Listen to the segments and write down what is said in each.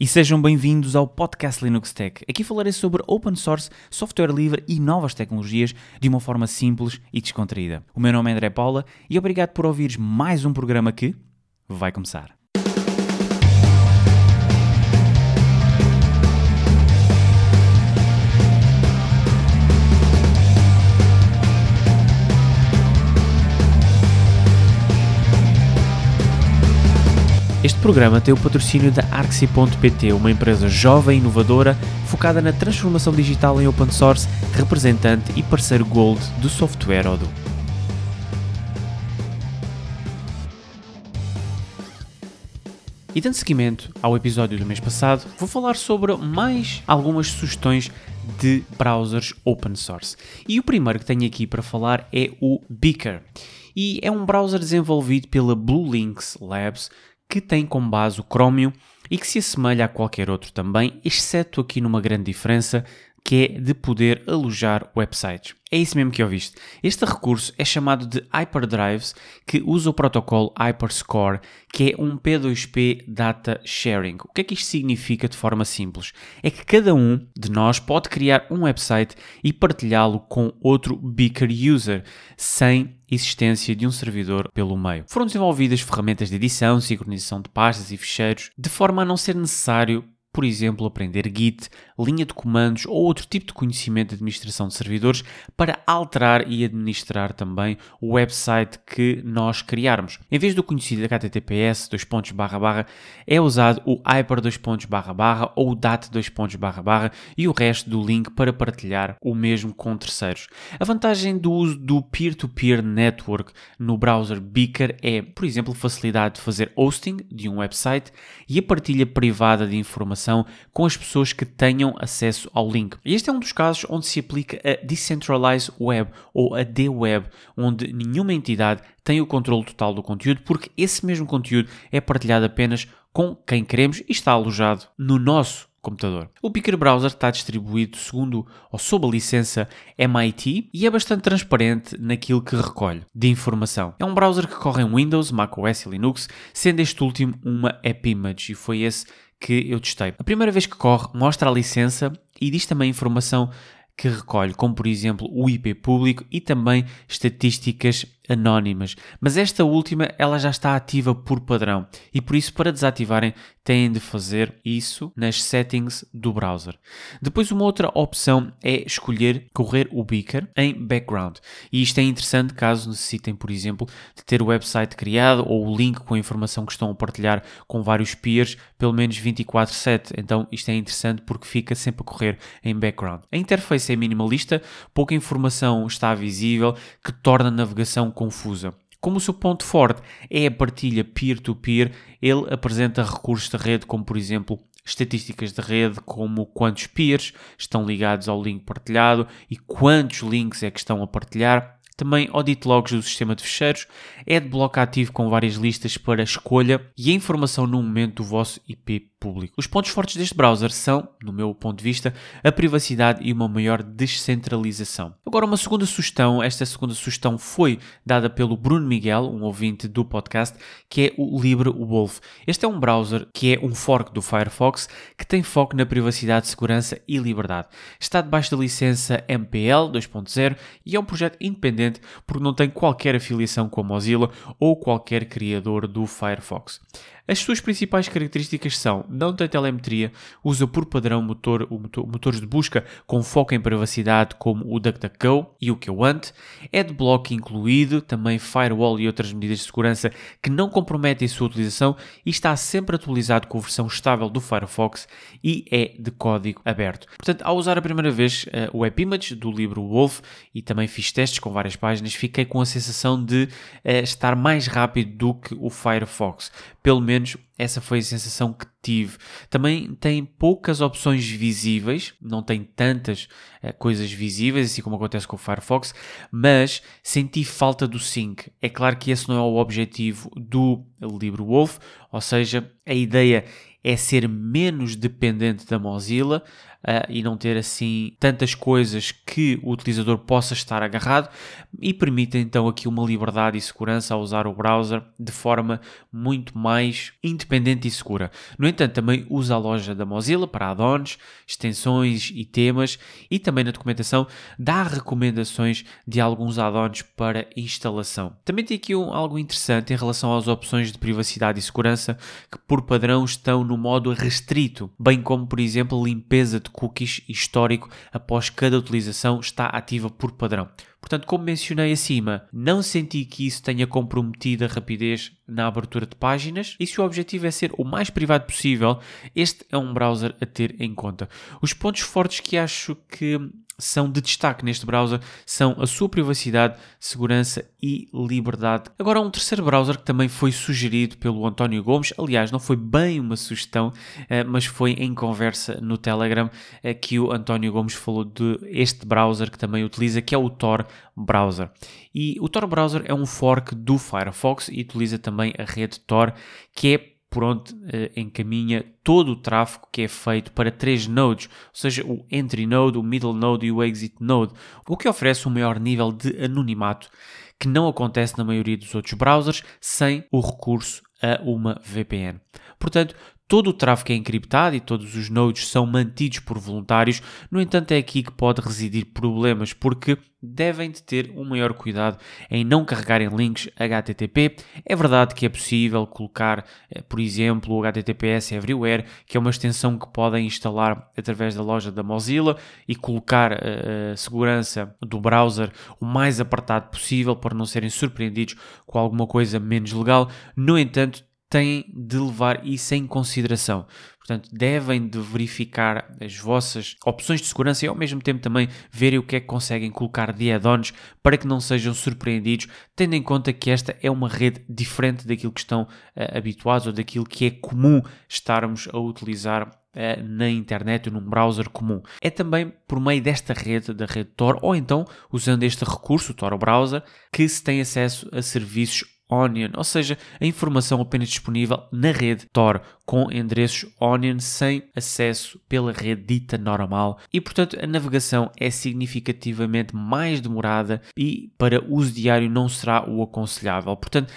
e sejam bem-vindos ao podcast Linux Tech. Aqui falarei sobre open source, software livre e novas tecnologias de uma forma simples e descontraída. O meu nome é André Paula e obrigado por ouvires mais um programa que vai começar. Este programa tem o patrocínio da Arxi.pt, uma empresa jovem e inovadora focada na transformação digital em open source, representante e parceiro Gold do software Odoo. E dando seguimento ao episódio do mês passado, vou falar sobre mais algumas sugestões de browsers open source. E o primeiro que tenho aqui para falar é o Beaker. E é um browser desenvolvido pela Blue Links Labs que tem como base o Chromium e que se assemelha a qualquer outro também, exceto aqui numa grande diferença que é de poder alojar websites. É isso mesmo que ouviste. Este recurso é chamado de Hyperdrives, que usa o protocolo Hyperscore, que é um P2P Data Sharing. O que é que isto significa de forma simples? É que cada um de nós pode criar um website e partilhá-lo com outro Beaker user, sem existência de um servidor pelo meio. Foram desenvolvidas ferramentas de edição, sincronização de pastas e ficheiros, de forma a não ser necessário por exemplo, aprender Git, linha de comandos ou outro tipo de conhecimento de administração de servidores para alterar e administrar também o website que nós criarmos. Em vez do conhecido HTTPS dois pontos barra barra, é usado o Hyper dois pontos barra barra ou o DAT dois pontos barra barra e o resto do link para partilhar o mesmo com terceiros. A vantagem do uso do peer-to-peer -peer network no browser Beaker é, por exemplo, facilidade de fazer hosting de um website e a partilha privada de informação com as pessoas que tenham acesso ao link. E este é um dos casos onde se aplica a Decentralized Web ou a D-Web, onde nenhuma entidade tem o controle total do conteúdo, porque esse mesmo conteúdo é partilhado apenas com quem queremos e está alojado no nosso computador. O Picker Browser está distribuído segundo ou sob a licença MIT e é bastante transparente naquilo que recolhe de informação. É um browser que corre em Windows, macOS e Linux, sendo este último uma AppImage e foi esse que eu testei. A primeira vez que corre, mostra a licença e diz também informação que recolhe, como por exemplo o IP público e também estatísticas anónimas. Mas esta última ela já está ativa por padrão e por isso para desativarem têm de fazer isso nas settings do browser. Depois uma outra opção é escolher correr o beaker em background. E isto é interessante caso necessitem, por exemplo, de ter o website criado ou o link com a informação que estão a partilhar com vários peers, pelo menos 24/7. Então isto é interessante porque fica sempre a correr em background. A interface é minimalista, pouca informação está visível, que torna a navegação confusa. Como o seu ponto forte é a partilha peer-to-peer, -peer, ele apresenta recursos de rede, como por exemplo estatísticas de rede, como quantos peers estão ligados ao link partilhado e quantos links é que estão a partilhar. Também audit logs do sistema de fecheiros, é de bloco ativo com várias listas para escolha e a informação no momento do vosso IP público. Os pontos fortes deste browser são, no meu ponto de vista, a privacidade e uma maior descentralização. Agora, uma segunda sugestão, esta segunda sugestão foi dada pelo Bruno Miguel, um ouvinte do podcast, que é o LibreWolf. Este é um browser que é um fork do Firefox que tem foco na privacidade, segurança e liberdade. Está debaixo da licença MPL 2.0 e é um projeto independente porque não tem qualquer afiliação com a Mozilla ou qualquer criador do Firefox. As suas principais características são não tem telemetria, usa por padrão motor, motor, motores de busca com foco em privacidade como o DuckDuckGo e o de bloco incluído, também firewall e outras medidas de segurança que não comprometem a sua utilização e está sempre atualizado com a versão estável do Firefox e é de código aberto. Portanto, ao usar a primeira vez uh, o AppImage do livro Wolf e também fiz testes com várias páginas, fiquei com a sensação de uh, estar mais rápido do que o Firefox. Pelo menos menos essa foi a sensação que tive. Também tem poucas opções visíveis, não tem tantas uh, coisas visíveis, assim como acontece com o Firefox, mas senti falta do sync. É claro que esse não é o objetivo do LibreWolf, ou seja, a ideia é ser menos dependente da Mozilla uh, e não ter assim tantas coisas que o utilizador possa estar agarrado e permite então aqui uma liberdade e segurança ao usar o browser de forma muito mais independente e segura. No entanto, também usa a loja da Mozilla para add-ons, extensões e temas e também na documentação dá recomendações de alguns add-ons para instalação. Também tem aqui um, algo interessante em relação às opções de privacidade e segurança que por padrão estão no modo restrito, bem como por exemplo limpeza de de cookies histórico após cada utilização está ativa por padrão. Portanto, como mencionei acima, não senti que isso tenha comprometido a rapidez na abertura de páginas e se o objetivo é ser o mais privado possível, este é um browser a ter em conta. Os pontos fortes que acho que são de destaque neste browser são a sua privacidade, segurança e liberdade. Agora, um terceiro browser que também foi sugerido pelo António Gomes, aliás, não foi bem uma sugestão, eh, mas foi em conversa no Telegram eh, que o António Gomes falou de este browser que também utiliza, que é o Tor Browser. E o Tor Browser é um fork do Firefox e utiliza também a rede Tor, que é por onde uh, encaminha todo o tráfego que é feito para três nodes, ou seja, o entry node, o middle node e o exit node, o que oferece um maior nível de anonimato que não acontece na maioria dos outros browsers sem o recurso a uma VPN. Portanto, Todo o tráfego é encriptado e todos os nodes são mantidos por voluntários, no entanto, é aqui que pode residir problemas, porque devem de ter um maior cuidado em não carregarem links HTTP. É verdade que é possível colocar, eh, por exemplo, o HTTPS Everywhere, que é uma extensão que podem instalar através da loja da Mozilla e colocar a, eh, a segurança do browser o mais apertado possível para não serem surpreendidos com alguma coisa menos legal. No entanto, têm de levar isso em consideração. Portanto, devem de verificar as vossas opções de segurança e ao mesmo tempo também verem o que é que conseguem colocar de add-ons para que não sejam surpreendidos, tendo em conta que esta é uma rede diferente daquilo que estão uh, habituados ou daquilo que é comum estarmos a utilizar uh, na internet ou num browser comum. É também por meio desta rede, da rede Tor, ou então usando este recurso, o Tor Browser, que se tem acesso a serviços Onion, ou seja, a informação apenas disponível na rede Tor com endereços Onion sem acesso pela rede dita normal e, portanto, a navegação é significativamente mais demorada e para uso diário não será o aconselhável. Portanto,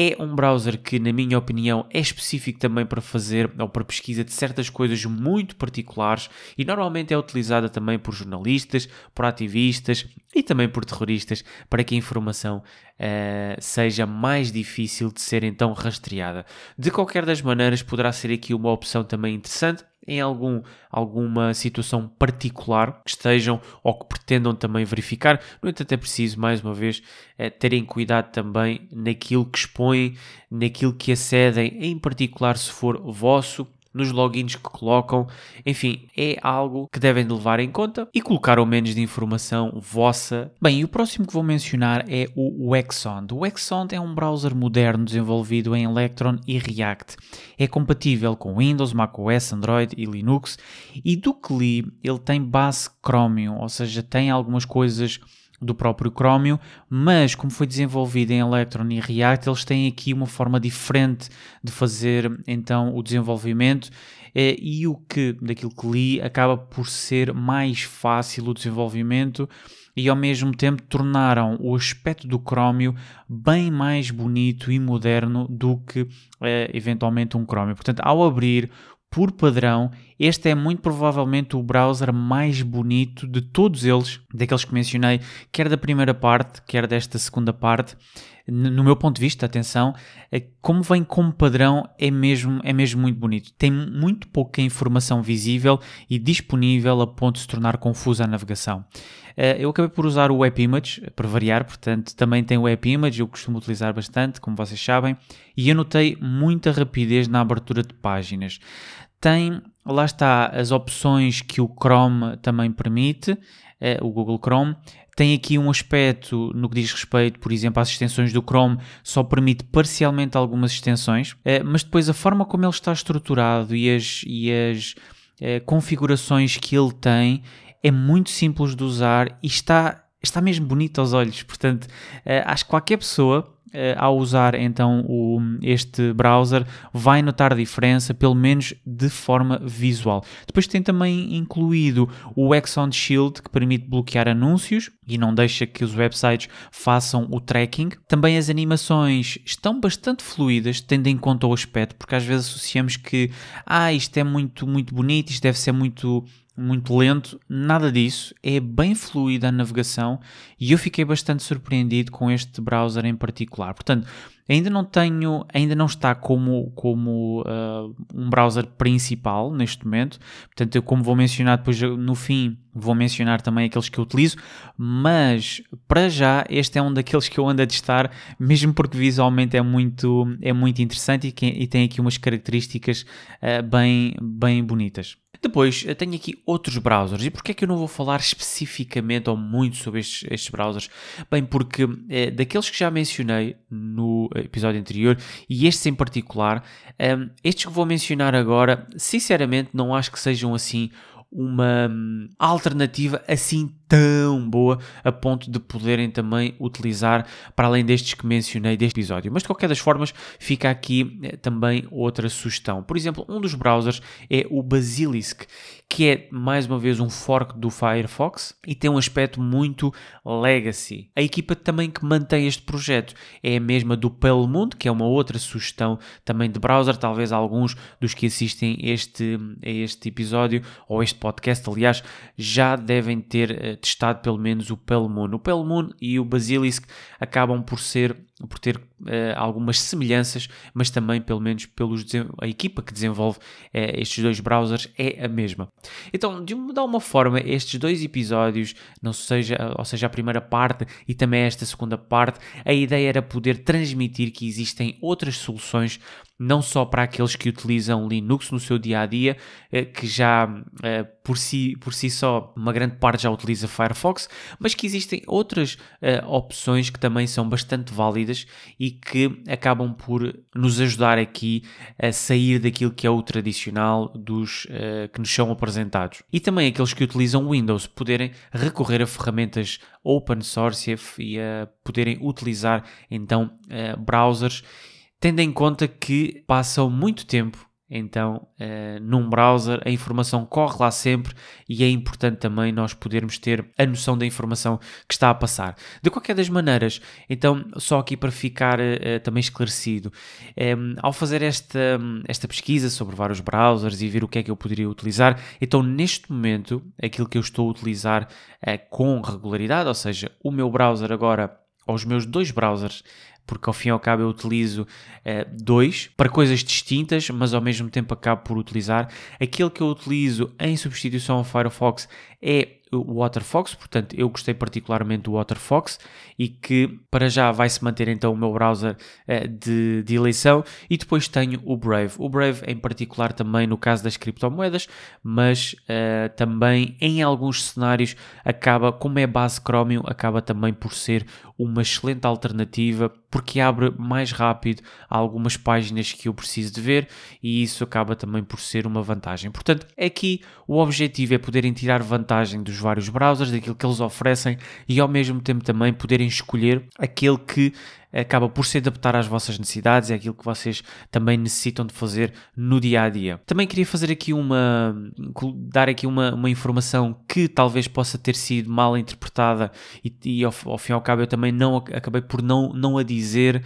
é um browser que, na minha opinião, é específico também para fazer ou para pesquisa de certas coisas muito particulares e normalmente é utilizada também por jornalistas, por ativistas e também por terroristas para que a informação uh, seja mais difícil de ser então rastreada. De qualquer das maneiras, poderá ser aqui uma opção também interessante em algum, alguma situação particular que estejam ou que pretendam também verificar. No entanto, é preciso, mais uma vez, é, terem cuidado também naquilo que expõem, naquilo que acedem, em particular se for vosso nos logins que colocam. Enfim, é algo que devem levar em conta e colocar o menos de informação vossa. Bem, e o próximo que vou mencionar é o Wexond. O Wexond é um browser moderno desenvolvido em Electron e React. É compatível com Windows, macOS, Android e Linux e do que li, ele tem base Chromium, ou seja, tem algumas coisas do próprio Chromium, mas como foi desenvolvido em Electron e React, eles têm aqui uma forma diferente de fazer então o desenvolvimento eh, e o que, daquilo que li, acaba por ser mais fácil o desenvolvimento e ao mesmo tempo tornaram o aspecto do Chromium bem mais bonito e moderno do que eh, eventualmente um Chromium. Portanto, ao abrir por padrão, este é muito provavelmente o browser mais bonito de todos eles, daqueles que mencionei, quer da primeira parte, quer desta segunda parte. No meu ponto de vista, atenção, é como vem como padrão, é mesmo, é mesmo muito bonito. Tem muito pouca informação visível e disponível a ponto de se tornar confusa a navegação. Eh, eu acabei por usar o App Image, para variar, portanto, também tem o App Image, eu costumo utilizar bastante, como vocês sabem, e eu notei muita rapidez na abertura de páginas tem, lá está, as opções que o Chrome também permite, é, o Google Chrome. Tem aqui um aspecto no que diz respeito, por exemplo, às extensões do Chrome, só permite parcialmente algumas extensões, é, mas depois a forma como ele está estruturado e as, e as é, configurações que ele tem é muito simples de usar e está está mesmo bonito aos olhos. Portanto, uh, acho que qualquer pessoa Uh, ao usar então o, este browser vai notar diferença, pelo menos de forma visual. Depois tem também incluído o Exxon Shield que permite bloquear anúncios e não deixa que os websites façam o tracking. Também as animações estão bastante fluídas, tendo em conta o aspecto, porque às vezes associamos que ah, isto é muito, muito bonito, isto deve ser muito muito lento, nada disso, é bem fluida a navegação e eu fiquei bastante surpreendido com este browser em particular. Portanto, ainda não tenho, ainda não está como, como uh, um browser principal neste momento, portanto, eu, como vou mencionar depois no fim, vou mencionar também aqueles que eu utilizo, mas para já este é um daqueles que eu ando a testar, mesmo porque visualmente é muito, é muito interessante e, que, e tem aqui umas características uh, bem, bem bonitas. Depois, tenho aqui outros browsers. E porquê é que eu não vou falar especificamente ou muito sobre estes, estes browsers? Bem, porque é, daqueles que já mencionei no episódio anterior, e estes em particular, um, estes que vou mencionar agora, sinceramente não acho que sejam assim uma hum, alternativa assim tão boa a ponto de poderem também utilizar para além destes que mencionei deste episódio. Mas de qualquer das formas, fica aqui eh, também outra sugestão. Por exemplo, um dos browsers é o Basilisk, que é mais uma vez um fork do Firefox e tem um aspecto muito legacy. A equipa também que mantém este projeto é a mesma do Pelmund, que é uma outra sugestão também de browser, talvez alguns dos que assistem este, a este episódio ou este podcast, aliás, já devem ter eh, testado pelo menos o Pelmoon. O Pelmoon e o Basilisk acabam por ser por ter uh, algumas semelhanças, mas também, pelo menos, pelos a equipa que desenvolve uh, estes dois browsers é a mesma. Então, de uma, de uma forma, estes dois episódios, não seja, ou seja, a primeira parte e também esta segunda parte, a ideia era poder transmitir que existem outras soluções não só para aqueles que utilizam Linux no seu dia a dia, eh, que já por si, por si só uma grande parte já utiliza Firefox, mas que existem outras opções que também são bastante válidas e que acabam por nos ajudar aqui a sair daquilo que é o tradicional dos que nos são apresentados. E também aqueles que utilizam Windows poderem recorrer a ferramentas open source e a poderem utilizar então browsers tendo em conta que passam muito tempo então uh, num browser, a informação corre lá sempre e é importante também nós podermos ter a noção da informação que está a passar. De qualquer das maneiras, então, só aqui para ficar uh, também esclarecido, um, ehm, ao fazer esta, esta pesquisa sobre vários browsers e ver o que é que eu poderia utilizar, então neste momento, aquilo que eu estou a utilizar uh, com regularidade, ou seja, o meu browser agora, ou os meus dois browsers, porque ao fim e ao cabo eu utilizo uh, dois para coisas distintas, mas ao mesmo tempo acabo por utilizar. Aquele que eu utilizo em substituição ao Firefox é o WaterFox, portanto eu gostei particularmente do WaterFox e que para já vai se manter então o meu browser uh, de, de, eleição e depois tenho o Brave. O Brave em particular também no caso das criptomoedas, mas uh, também em alguns cenários acaba, como é base Chromium, acaba também por ser uma excelente alternativa porque abre mais rápido algumas páginas que eu preciso de ver e isso acaba também por ser uma vantagem. Portanto, aqui o objetivo é poderem tirar vantagem dos vários browsers, daquilo que eles oferecem e ao mesmo tempo também poderem escolher aquele que acaba por se adaptar às vossas necessidades, é aquilo que vocês também necessitam de fazer no dia a dia. Também queria fazer aqui uma, dar aqui uma, uma informação que talvez possa ter sido mal interpretada e, e ao, ao, fim e ao cabo eu também não acabei por não, não a dizer,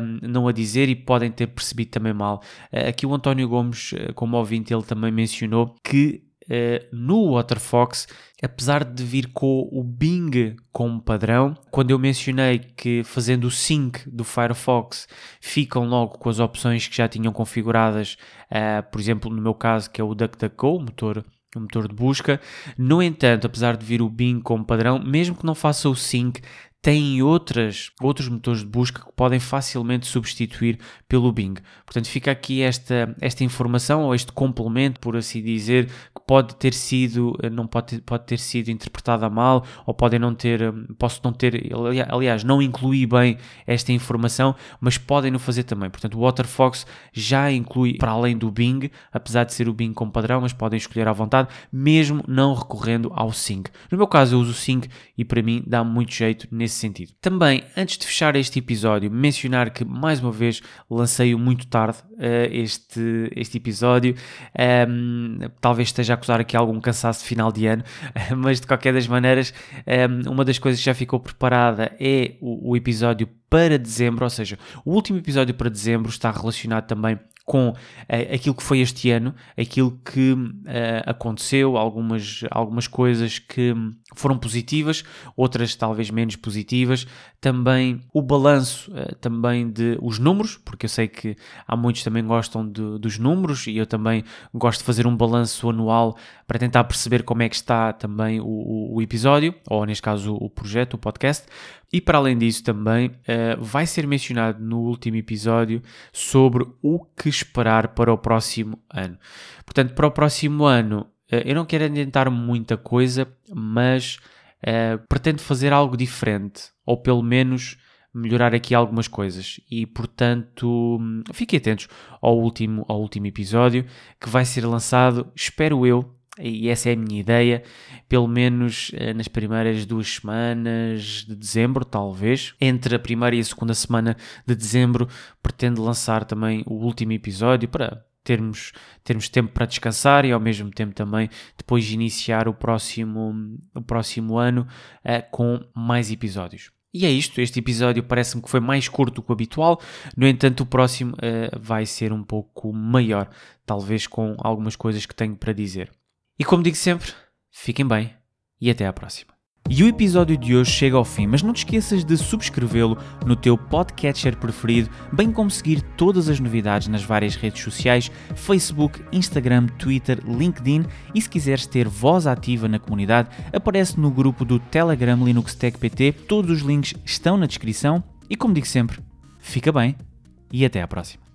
um, não a dizer e podem ter percebido também mal. Uh, aqui o António Gomes, uh, como ouvinte, ele também mencionou que Uh, no Waterfox, apesar de vir com o Bing como padrão, quando eu mencionei que fazendo o sync do Firefox ficam logo com as opções que já tinham configuradas, uh, por exemplo, no meu caso, que é o DuckDuckGo, motor o motor de busca. No entanto, apesar de vir o Bing como padrão, mesmo que não faça o sync, têm outras, outros motores de busca que podem facilmente substituir pelo Bing. Portanto, fica aqui esta, esta informação ou este complemento, por assim dizer, que pode ter sido, não pode pode ter sido interpretada mal ou podem não ter, posso não ter, aliás, não incluí bem esta informação, mas podem no fazer também. Portanto, o Waterfox já inclui para além do Bing, apesar de ser o Bing como padrão, mas podem escolher à vontade, mesmo não recorrendo ao Sync. No meu caso, eu uso o Sync e para mim dá muito jeito nesse sentido. Também, antes de fechar este episódio, mencionar que mais uma vez lancei-o muito tarde uh, este, este episódio. Um, talvez esteja a acusar aqui algum cansaço de final de ano, mas de qualquer das maneiras, um, uma das coisas que já ficou preparada é o, o episódio para dezembro, ou seja, o último episódio para dezembro está relacionado também com uh, aquilo que foi este ano, aquilo que uh, aconteceu, algumas, algumas coisas que foram positivas, outras talvez menos positivas, também o balanço uh, também de os números, porque eu sei que há muitos também gostam de, dos números e eu também gosto de fazer um balanço anual para tentar perceber como é que está também o, o, o episódio, ou neste caso o, o projeto, o podcast. E para além disso, também uh, vai ser mencionado no último episódio sobre o que esperar para o próximo ano. Portanto, para o próximo ano, uh, eu não quero adiantar muita coisa, mas uh, pretendo fazer algo diferente, ou pelo menos melhorar aqui algumas coisas e portanto fiquem atentos ao último, ao último episódio que vai ser lançado, espero eu, e essa é a minha ideia, pelo menos eh, nas primeiras duas semanas de dezembro, talvez. Entre a primeira e a segunda semana de dezembro, pretendo lançar também o último episódio para termos, termos tempo para descansar e ao mesmo tempo também depois de iniciar o próximo, o próximo ano uh, com mais episódios. E é isto, este episódio parece-me que foi mais curto do que o habitual, no entanto, o próximo uh, vai ser um pouco maior, talvez com algumas coisas que tenho para dizer. E como digo sempre, fiquem bem e até à próxima. E o episódio de hoje chega ao fim, mas não te esqueças de subscrevê-lo no teu podcatcher preferido, bem como seguir todas as novidades nas várias redes sociais, Facebook, Instagram, Twitter, LinkedIn e se quiseres ter voz ativa na comunidade, aparece no grupo do Telegram Linux Tech PT, todos os links estão na descrição e como digo sempre, fica bem e até à próxima.